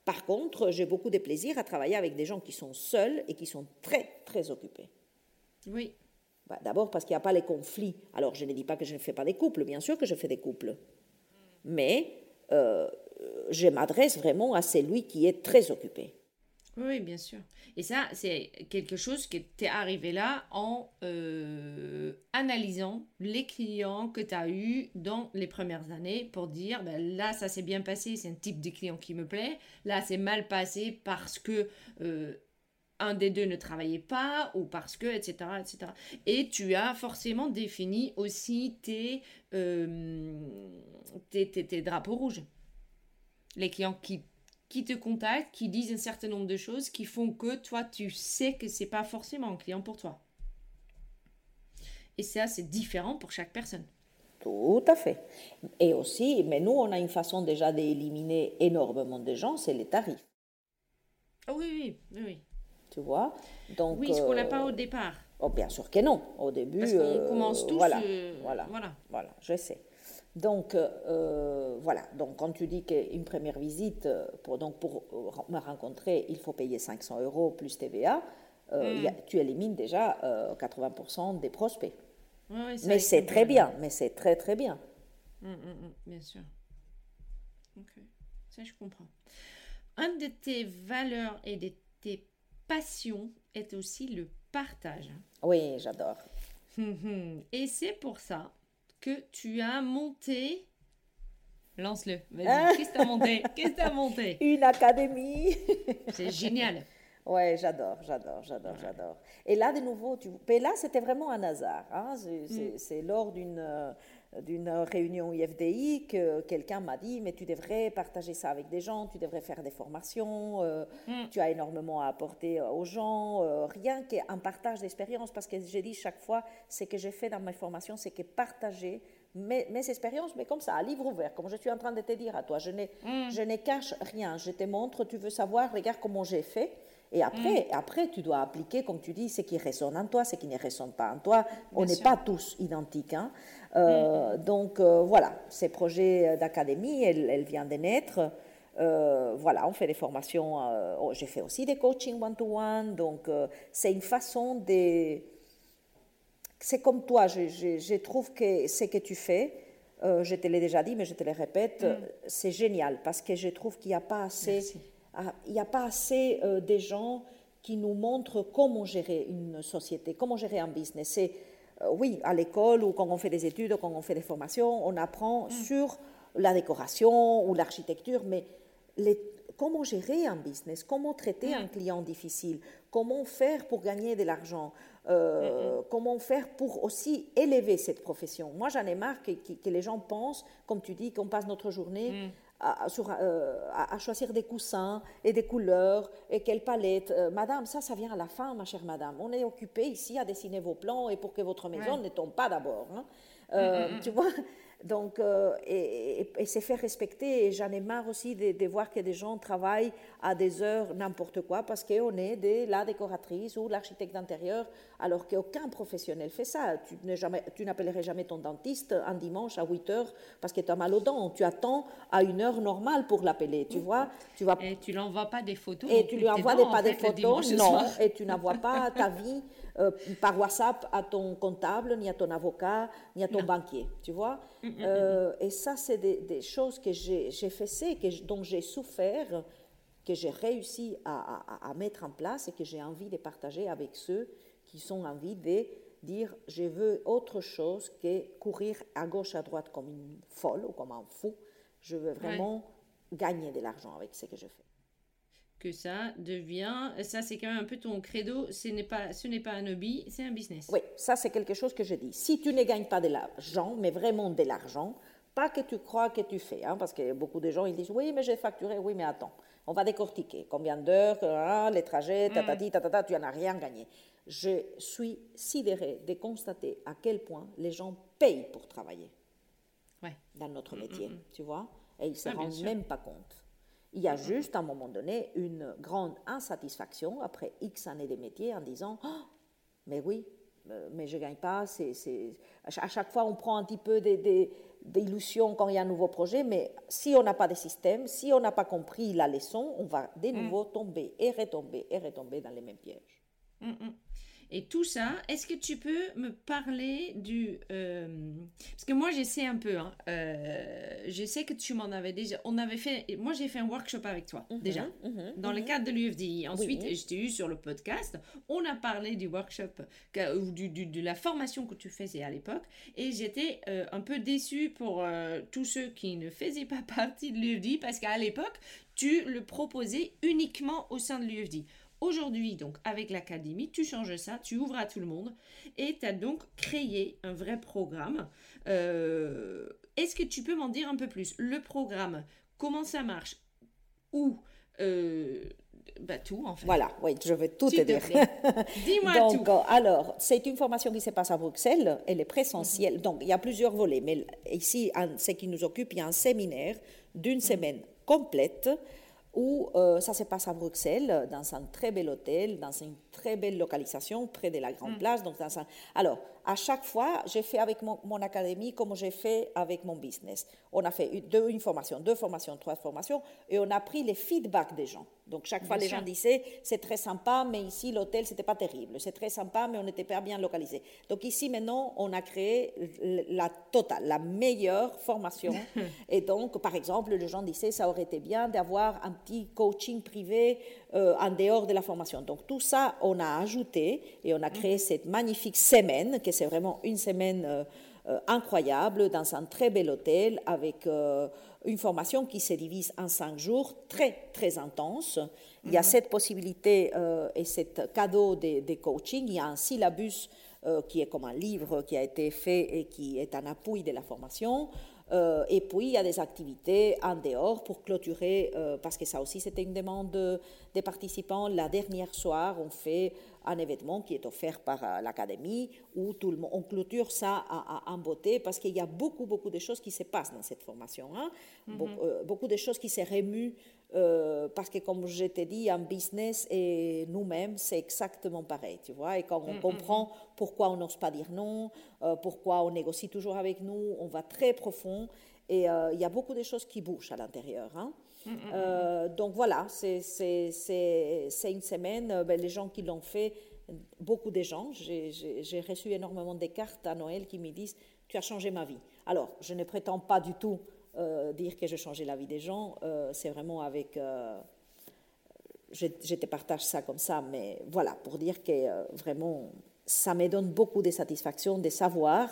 par contre, j'ai beaucoup de plaisir à travailler avec des gens qui sont seuls et qui sont très, très occupés. Oui. Bah, d'abord parce qu'il n'y a pas les conflits. Alors, je ne dis pas que je ne fais pas des couples, bien sûr que je fais des couples. Mais euh, je m'adresse vraiment à celui qui est très occupé. Oui, bien sûr. Et ça, c'est quelque chose qui t'est arrivé là en euh, analysant les clients que tu as eus dans les premières années pour dire, ben là, ça s'est bien passé, c'est un type de client qui me plaît. Là, c'est mal passé parce que... Euh, un des deux ne travaillait pas ou parce que, etc., etc. Et tu as forcément défini aussi tes, euh, tes, tes, tes drapeaux rouges. Les clients qui qui te contactent, qui disent un certain nombre de choses qui font que toi, tu sais que c'est pas forcément un client pour toi. Et ça, c'est différent pour chaque personne. Tout à fait. Et aussi, mais nous, on a une façon déjà d'éliminer énormément de gens, c'est les tarifs. Ah oui, oui, oui. Tu vois? Donc, Oui, ce qu'on n'a pas au départ. Oh, bien sûr que non. Au début. Parce qu'on commence tous. Voilà, voilà, voilà, voilà, je sais. Donc, euh, voilà. Donc, quand tu dis qu'une première visite, euh, pour, donc pour me rencontrer, il faut payer 500 euros plus TVA, euh, hmm. tu élimines déjà 80% des prospects. mais c'est très bien, mais c'est très très bien. Hmm, hmm, bien sûr. Ok, ça je comprends. Un de tes valeurs et de tes passions est aussi le partage. Oui, j'adore. Et c'est pour ça que tu as monté. Lance-le, vas-y. Ah. Qu'est-ce que tu as monté? Qu'est-ce que tu as monté? Une académie. C'est génial. Ouais, j'adore, j'adore, j'adore, j'adore. Et là, de nouveau, tu... Mais là, c'était vraiment un hasard. Hein? C'est mm. lors d'une euh, d'une réunion IFDI que quelqu'un m'a dit, mais tu devrais partager ça avec des gens, tu devrais faire des formations, euh, mm. tu as énormément à apporter euh, aux gens, rien qu'un partage d'expérience, parce que j'ai dit chaque fois, ce que j'ai fait dans mes formations, c'est que partager mes, mes, expériences, mais comme ça, à livre ouvert, comme je suis en train de te dire à toi, je ne, mm. je ne cache rien, je te montre, tu veux savoir, regarde comment j'ai fait, Et après, après, tu dois appliquer, comme tu dis, ce qui résonne en toi, ce qui ne résonne pas en toi. On n'est pas tous identiques. Hein. Euh, donc voilà, ces projets d'académie, elle, elle, vient de naître. voilà, on fait des formations. Oh, j'ai fait aussi des coaching one-to-one. donc c'est une façon de c'est comme toi, je, trouve que ce que tu fais, euh, je te l'ai déjà dit, mais je te le répète, mm. c'est génial parce que je trouve qu'il n'y a pas assez, ah, il y a pas assez euh, des gens qui nous montrent comment gérer une société, comment gérer un business. C'est, euh, oui, à l'école ou quand on fait des études, quand on fait des formations, on apprend mm. sur la décoration ou l'architecture, mais les, comment gérer un business, comment traiter un client difficile, comment faire pour gagner de l'argent, euh, comment faire pour aussi élever cette profession. Moi, j'en ai marre que, les gens pensent, comme tu dis, qu'on passe notre journée mm. euh, à, choisir des coussins et des couleurs et quelle palette. Euh, madame, ça, ça vient à la fin, ma chère madame. On est occupé ici à dessiner vos plans et pour que votre maison ne tombe pas d'abord. Hein. Tu vois donc, euh, et, c'est fait respecter. Et j'en ai marre aussi de, voir que des gens travaillent à des heures n'importe quoi parce qu'on est de la décoratrice ou l'architecte d'intérieur, alors qu'aucun professionnel fait ça. Tu n'appellerais jamais ton dentiste un dimanche à 8 heures parce que tu as mal aux dents. Tu attends à une heure normale pour l'appeler, tu vois. Tu vas... Et tu l'envoies pas des photos. Et tu lui envoies pas des photos, non. Et tu n'envoies pas ta vie euh, par WhatsApp à ton comptable, ni à ton avocat, ni à ton banquier, tu vois. Mm, mm, mm, euh, et ça, c'est des, choses que j'ai fait, que, dont j'ai souffert, que j'ai réussi à, mettre en place et que j'ai envie de partager avec ceux qui sont envie de dire je veux autre chose que courir à gauche, à droite comme une folle ou comme un fou. Je veux vraiment gagner de l'argent avec ce que je fais que ça devient, ça c'est quand même un peu ton credo, ce n'est pas, ce n'est pas un hobby, c'est un business. Oui, ça c'est quelque chose que je dis. Si tu ne gagnes pas de l'argent, mais vraiment de l'argent, pas que tu crois que tu fais, hein, parce que beaucoup de gens ils disent oui mais j'ai facturé, oui mais attends, on va décortiquer combien d'heures, hein, les trajets, tatati, tatata, tu n'en as rien gagné. Je suis sidérée de constater à quel point les gens payent pour travailler ouais. dans notre mm, mm, métier, mm. tu vois, et ils ne se rendent même pas compte. Il y a juste à un moment donné une grande insatisfaction après X années de métier en disant oh, Mais oui, euh, mais je ne gagne pas. C'est, À chaque fois, on prend un petit peu d'illusion quand il y a un nouveau projet, mais si on n'a pas de système, si on n'a pas compris la leçon, on va de mm. nouveau tomber et retomber et retomber dans les mêmes pièges. Mm, mm. Et tout ça, est-ce que tu peux me parler du... Euh, parce que moi, j'essaie un peu. Hein, euh, je sais que tu m'en avais déjà... On avait fait... Moi, j'ai fait un workshop avec toi, mhm, déjà, mhm, dans le mhm. cadre de l'UFDI. Ensuite, oui. je t'ai eu sur le podcast. On a parlé du workshop, ou du, de la formation que tu faisais à l'époque. Et j'étais euh, un peu déçue pour tous ceux qui ne faisaient pas partie de l'UFDI, parce qu'à l'époque, tu le proposais uniquement au sein de l'UFDI. Aujourd'hui, donc, avec l'académie, tu changes ça, tu ouvres à tout le monde et tu as donc créé un vrai programme. Euh, est-ce que tu peux m'en dire un peu plus? Le programme, comment ça marche? Où euh, bah, tout en fait. Voilà, oui, je vais tout te dire. Dis-moi tout. Donc, alors, c'est une formation qui se passe à Bruxelles, elle est présentielle. Donc, il y a plusieurs volets, mais ici, ce qui nous occupe, il y a un séminaire d'une mhm. semaine complète où euh, ça se passe à Bruxelles, dans un très bel hôtel, dans une très belle localisation, près de la Grande mm. Place. Donc dans un... Alors, à chaque fois, j'ai fait avec mon, académie comme j'ai fait avec mon business. On a fait deux, une formation, deux formations, trois formations, et on a pris les feedbacks des gens. Donc chaque fois, les gens disaient, c'est très sympa, mais ici, l'hôtel, c'était pas terrible. C'est très sympa, mais on n'était pas bien localisé. Donc ici, maintenant, on a créé la totale, la meilleure formation. et donc, par exemple, les gens disaient, ça aurait été bien d'avoir un petit coaching privé euh, en dehors de la formation. Donc tout ça, on a ajouté et on a créé cette magnifique semaine, que c'est vraiment une semaine euh, euh, incroyable dans un très bel hôtel avec une formation qui se divise en cinq jours, très très intense. Il y a mhm. cette possibilité et cet cadeau de, de, coaching. Il y a un syllabus qui est comme un livre qui a été fait et qui est un appui de la formation. Euh, et puis, il y a des activités en dehors pour clôturer, euh, parce que ça aussi, c'était une demande des participants. La dernière soir, on fait un événement qui est offert par euh, l'académie où tout le monde, on clôture ça en beauté parce qu'il y a beaucoup, beaucoup de choses qui se passent dans cette formation. Hein. Mm-hmm. beaucoup, de choses qui se remuent parce que, comme je t'ai dit, en business et nous-mêmes, c'est exactement pareil, tu vois. Et quand on mm-hmm. comprend pourquoi on n'ose pas dire non, pourquoi on négocie toujours avec nous, on va très profond. Et il y a beaucoup de choses qui bougent à l'intérieur. Hein. Euh, donc voilà, c'est une semaine. Euh, ben, les gens qui l'ont fait, beaucoup de gens, j'ai reçu énormément de cartes à Noël qui me disent Tu as changé ma vie. Alors, je ne prétends pas du tout euh, dire que j'ai changé la vie des gens. c'est vraiment avec. Je, je, te partage ça comme ça, mais voilà, pour dire que vraiment, ça me donne beaucoup de satisfaction de savoir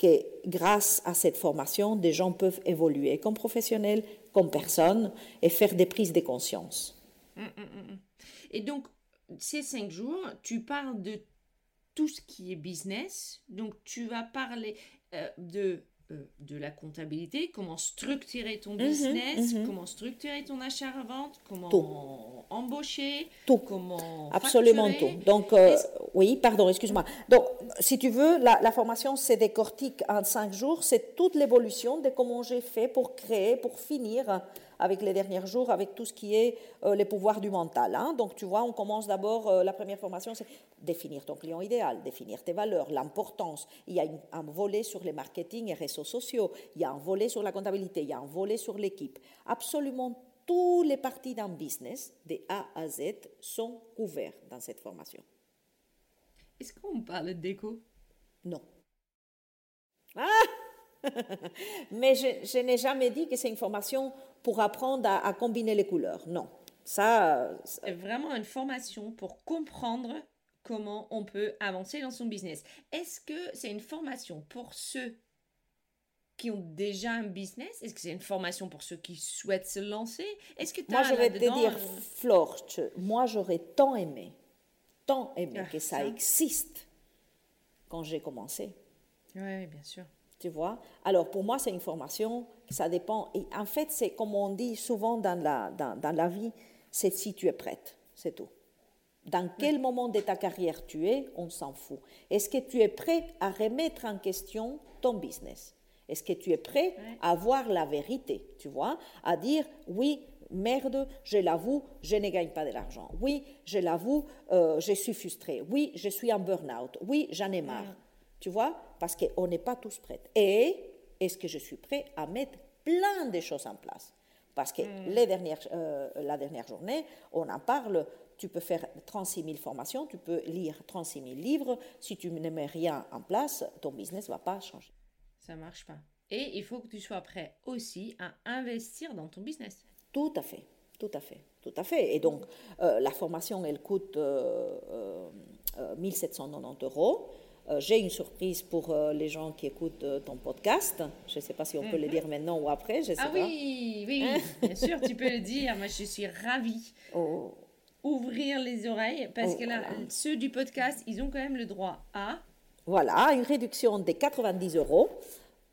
que grâce à cette formation, des gens peuvent évoluer comme professionnels, comme personnes, et faire des prises de conscience. Hum, hum, hum, et donc, ces cinq jours, tu parles de tout ce qui est business. Donc, tu vas parler euh, de euh, de la comptabilité, comment structurer ton mhm, business, mhm. comment structurer ton achat-vente, comment embaucher, tout. comment absolument tout. Donc euh, oui, pardon, excuse-moi. Donc si tu veux, la, formation c'est décortique en cinq jours, c'est toute l'évolution de comment j'ai fait pour créer, pour finir avec les derniers jours, avec tout ce qui est euh, les pouvoirs du mental. Hein. Donc, tu vois, on commence d'abord, euh, la première formation, c'est définir ton client idéal, définir tes valeurs, l'importance. Il y a un volet sur les marketing et réseaux sociaux, il y a un volet sur la comptabilité, il y a un volet sur l'équipe. Absolument tous les parties d'un business, de A à Z, sont couverts dans cette formation. Est-ce qu'on parle d'éco? Non. Ah Mais je, n'ai jamais dit que c'est une formation pour apprendre à, combiner les couleurs. Non. Ça. C'est vraiment une formation pour comprendre comment on peut avancer dans son business. Est-ce que c'est une formation pour ceux qui ont déjà un business? Est-ce que c'est une formation pour ceux qui souhaitent se lancer? Est-ce que Moi, je vais te dire, Flore, moi, j'aurais tant aimé, tant aimé ah, que ça, ça existe quand j'ai commencé. Oui, bien sûr. Tu vois Alors, pour moi, c'est une formation, ça dépend. Et en fait, c'est comme on dit souvent dans la, dans, dans la vie, c'est si tu es prête, c'est tout. Dans quel moment de ta carrière tu es, on s'en fout. Est-ce que tu es prêt à remettre en question ton business? Est-ce que tu es prêt à voir la vérité, tu vois? À dire, oui, merde, je l'avoue, je ne gagne pas de l'argent. Oui, je l'avoue, euh, je suis frustré. Oui, je suis en burn-out. Oui, j'en ai marre. Tu vois Parce qu'on n'est pas tous prêts. Et est-ce que je suis prêt à mettre plein de choses en place? Parce que mm. les dernières, euh, la dernière journée, on en parle. Tu peux faire 36 000 formations, tu peux lire 36 000 livres. Si tu ne mets rien en place, ton business ne va pas changer. Ça ne marche pas. Et il faut que tu sois prêt aussi à investir dans ton business. Tout à fait, tout à fait, tout à fait. Et donc, euh, la formation, elle coûte euh, 1790 euros. Euh, j'ai une surprise pour euh, les gens qui écoutent euh, ton podcast. Je ne sais pas si on peut le mhm. dire maintenant ou après, je sais ah oui, oui, hein? bien sûr, tu peux le dire. Moi, je suis ravie. Oh. Ouvrir les oreilles, parce oh, que là, ceux du podcast, ils ont quand même le droit à... Voilà, une réduction de 90 euros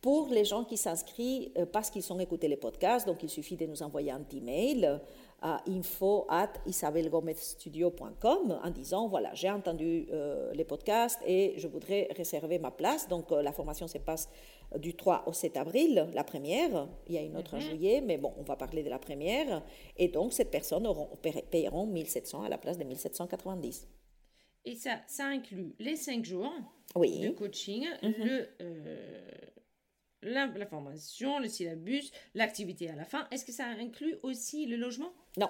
pour les gens qui s'inscrivent parce qu'ils ont écouté les podcasts. Donc, il suffit de nous envoyer un petit mail à info at en disant voilà, j'ai entendu euh, les podcasts et je voudrais réserver ma place. Donc euh, la formation se passe du 3 au 7 avril, la première. Il y a une autre en mhm. juillet, mais bon, on va parler de la première. Et donc cette personne auront, payeront 1700 à la place de 1790. Et ça, ça inclut les 5 jours oui. de coaching, mhm. le, euh, la, formation, le syllabus, l'activité à la fin. Est-ce que ça inclut aussi le logement? Non.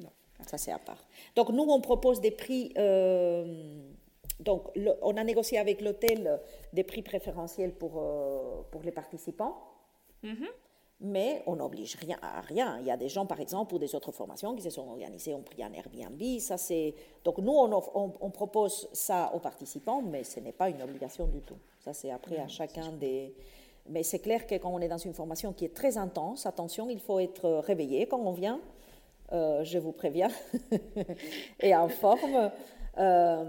Non. Ça, c'est à part. Donc, nous, on propose des prix. Euh, donc, on a négocié avec l'hôtel des prix préférentiels pour, euh, pour les participants. Mm-hmm. Mais on n'oblige rien à rien. Il y a des gens, par exemple, pour des autres formations qui se sont organisées, ont pris un Airbnb. Ça, c'est... Donc, nous, on, on, propose ça aux participants, mais ce n'est pas une obligation du tout. Ça, c'est après à chacun des, mais c'est clair que quand on est dans une formation qui est très intense, attention, il faut être réveillé quand on vient, euh, je vous préviens, et en forme. Euh,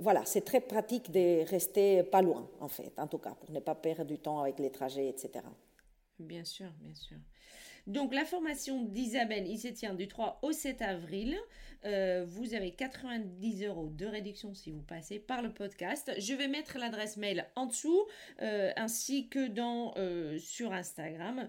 voilà, c'est très pratique de rester pas loin, en fait, en tout cas, pour ne pas perdre du temps avec les trajets, etc. Bien sûr, bien sûr. Donc la formation d'Isabelle, il se tient du 3 au 7 avril. Euh, vous avez 90 euros de réduction si vous passez par le podcast. Je vais mettre l'adresse mail en dessous, euh, ainsi que dans, euh, sur Instagram.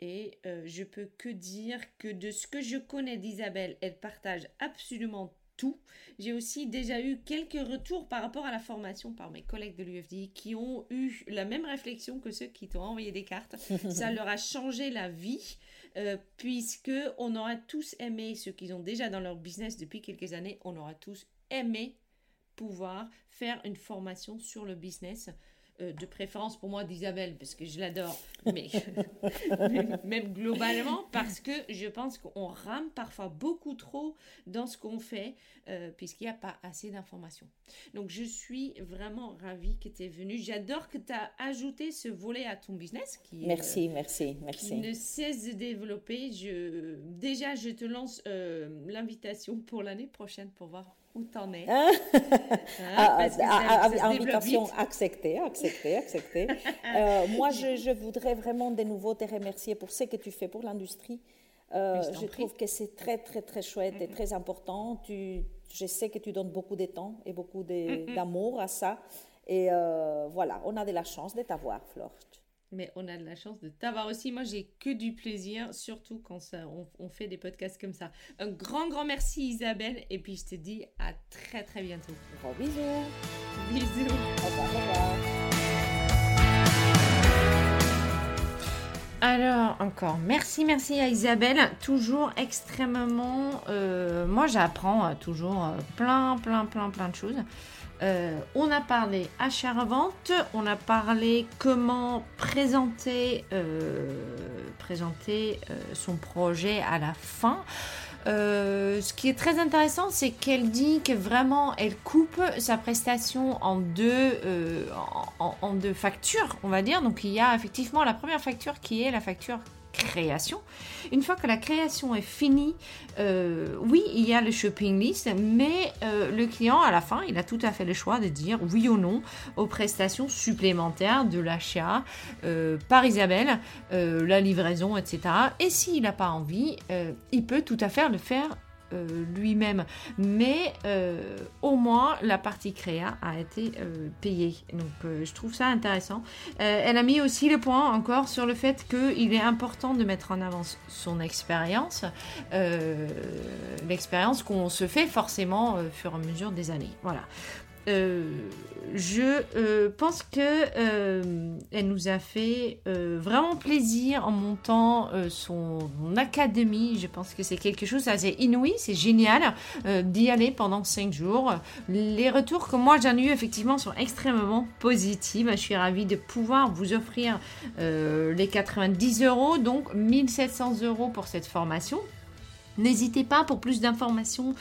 et je peux que dire que de ce que je connais d'Isabelle, elle partage absolument tout. J'ai aussi déjà eu quelques retours par rapport à la formation par mes collègues de l'UFD qui ont eu la même réflexion que ceux qui t'ont envoyé des cartes. Ça leur a changé la vie. Euh, puisque on aura tous aimé, ceux qui ont déjà dans leur business depuis quelques années, on aura tous aimé pouvoir faire une formation sur le business euh, de préférence pour moi d'Isabelle, parce que je l'adore, mais même globalement, parce que je pense qu'on rame parfois beaucoup trop dans ce qu'on fait, euh, puisqu'il n'y a pas assez d'informations. Donc, je suis vraiment ravie que tu es venue. J'adore que tu as ajouté ce volet à ton business. Qui, merci, merci, merci. Qui ne cesse de développer. Je, déjà, je te lance l'invitation pour l'année prochaine pour voir où t'en es? Hein? Hein? Ah, invitation acceptée, acceptée, acceptée. Euh, moi, je, je, voudrais vraiment de nouveau te remercier pour ce que tu fais pour l'industrie. Euh, je trouve que c'est très, très, très chouette et très important. Tu, je sais que tu donnes beaucoup de temps et beaucoup d'amour à ça. Et euh, voilà, on a de la chance de t'avoir, Flore mais on a de la chance de t'avoir aussi. Moi, j'ai que du plaisir, surtout quand ça, on, fait des podcasts comme ça. Un grand, grand merci Isabelle, et puis je te dis à très, très bientôt. Gros bisous. Bisous. Au revoir, au revoir. Alors, encore merci, merci à Isabelle. Toujours extrêmement... Euh, moi, j'apprends toujours euh, plein, plein, plein, plein de choses. Euh, on a parlé achat-revente, on a parlé comment présenter, euh, euh, son projet à la fin. ce qui est très intéressant, c'est qu'elle dit que vraiment elle coupe sa prestation en deux, en, deux factures, on va dire. Donc il y a effectivement la première facture qui est la facture création. Une fois que la création est finie, euh, oui, il y a le shopping list, mais euh, le client, à la fin, il a tout à fait le choix de dire oui ou non aux prestations supplémentaires de l'achat euh, par Isabelle, la livraison, etc. Et s'il n'a pas envie, il peut tout à fait le faire euh, lui-même. Mais euh, au moins, la partie créa a été euh, payée. Donc, je trouve ça intéressant. elle a mis aussi le point encore sur le fait qu'il est important de mettre en avant son expérience. L'expérience qu'on se fait forcément au fur et à mesure des années. Voilà. Je pense que elle nous a fait vraiment plaisir en montant son, académie. Je pense que c'est quelque chose d'assez inouï, c'est génial d'y aller pendant 5 jours. Les retours que moi j'en ai eu effectivement sont extrêmement positifs. Je suis ravie de pouvoir vous offrir les 90 euros, donc 1700 euros pour cette formation. N'hésitez pas pour plus d'informations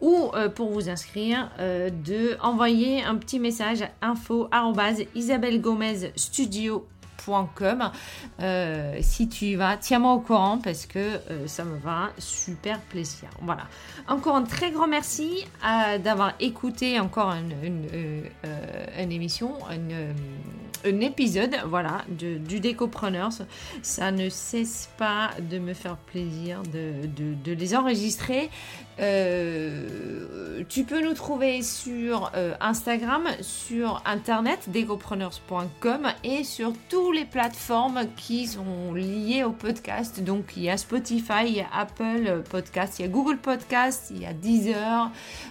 ou euh, pour vous inscrire euh, de envoyer un petit message à euh, si tu y vas, tiens-moi au courant parce que euh, ça me va super plaisir. Voilà. Encore un très grand merci d'avoir écouté encore une, euh, émission, un épisode voilà, du Décopreneurs. Ça ne cesse pas de me faire plaisir de les enregistrer. Euh, tu peux nous trouver sur euh, Instagram, sur internet, degopreneurs.com et sur toutes les plateformes qui sont liées au podcast. Donc il y a Spotify, il y a Apple Podcast, il y a Google Podcast, il y a Deezer,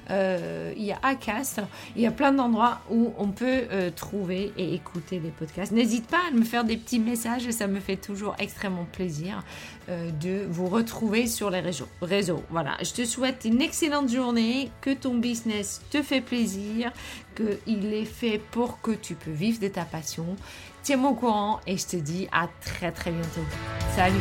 euh, il y a Acast. Il y a plein d'endroits où on peut trouver et écouter les podcasts. N'hésite pas à me faire des petits messages, ça me fait toujours extrêmement plaisir de vous retrouver sur les réseaux. réseaux. Voilà, je te souhaite une excellente journée, que ton business te fait plaisir, qu'il est fait pour que tu peux vivre de ta passion. Tiens-moi au courant et je te dis à très très bientôt. Salut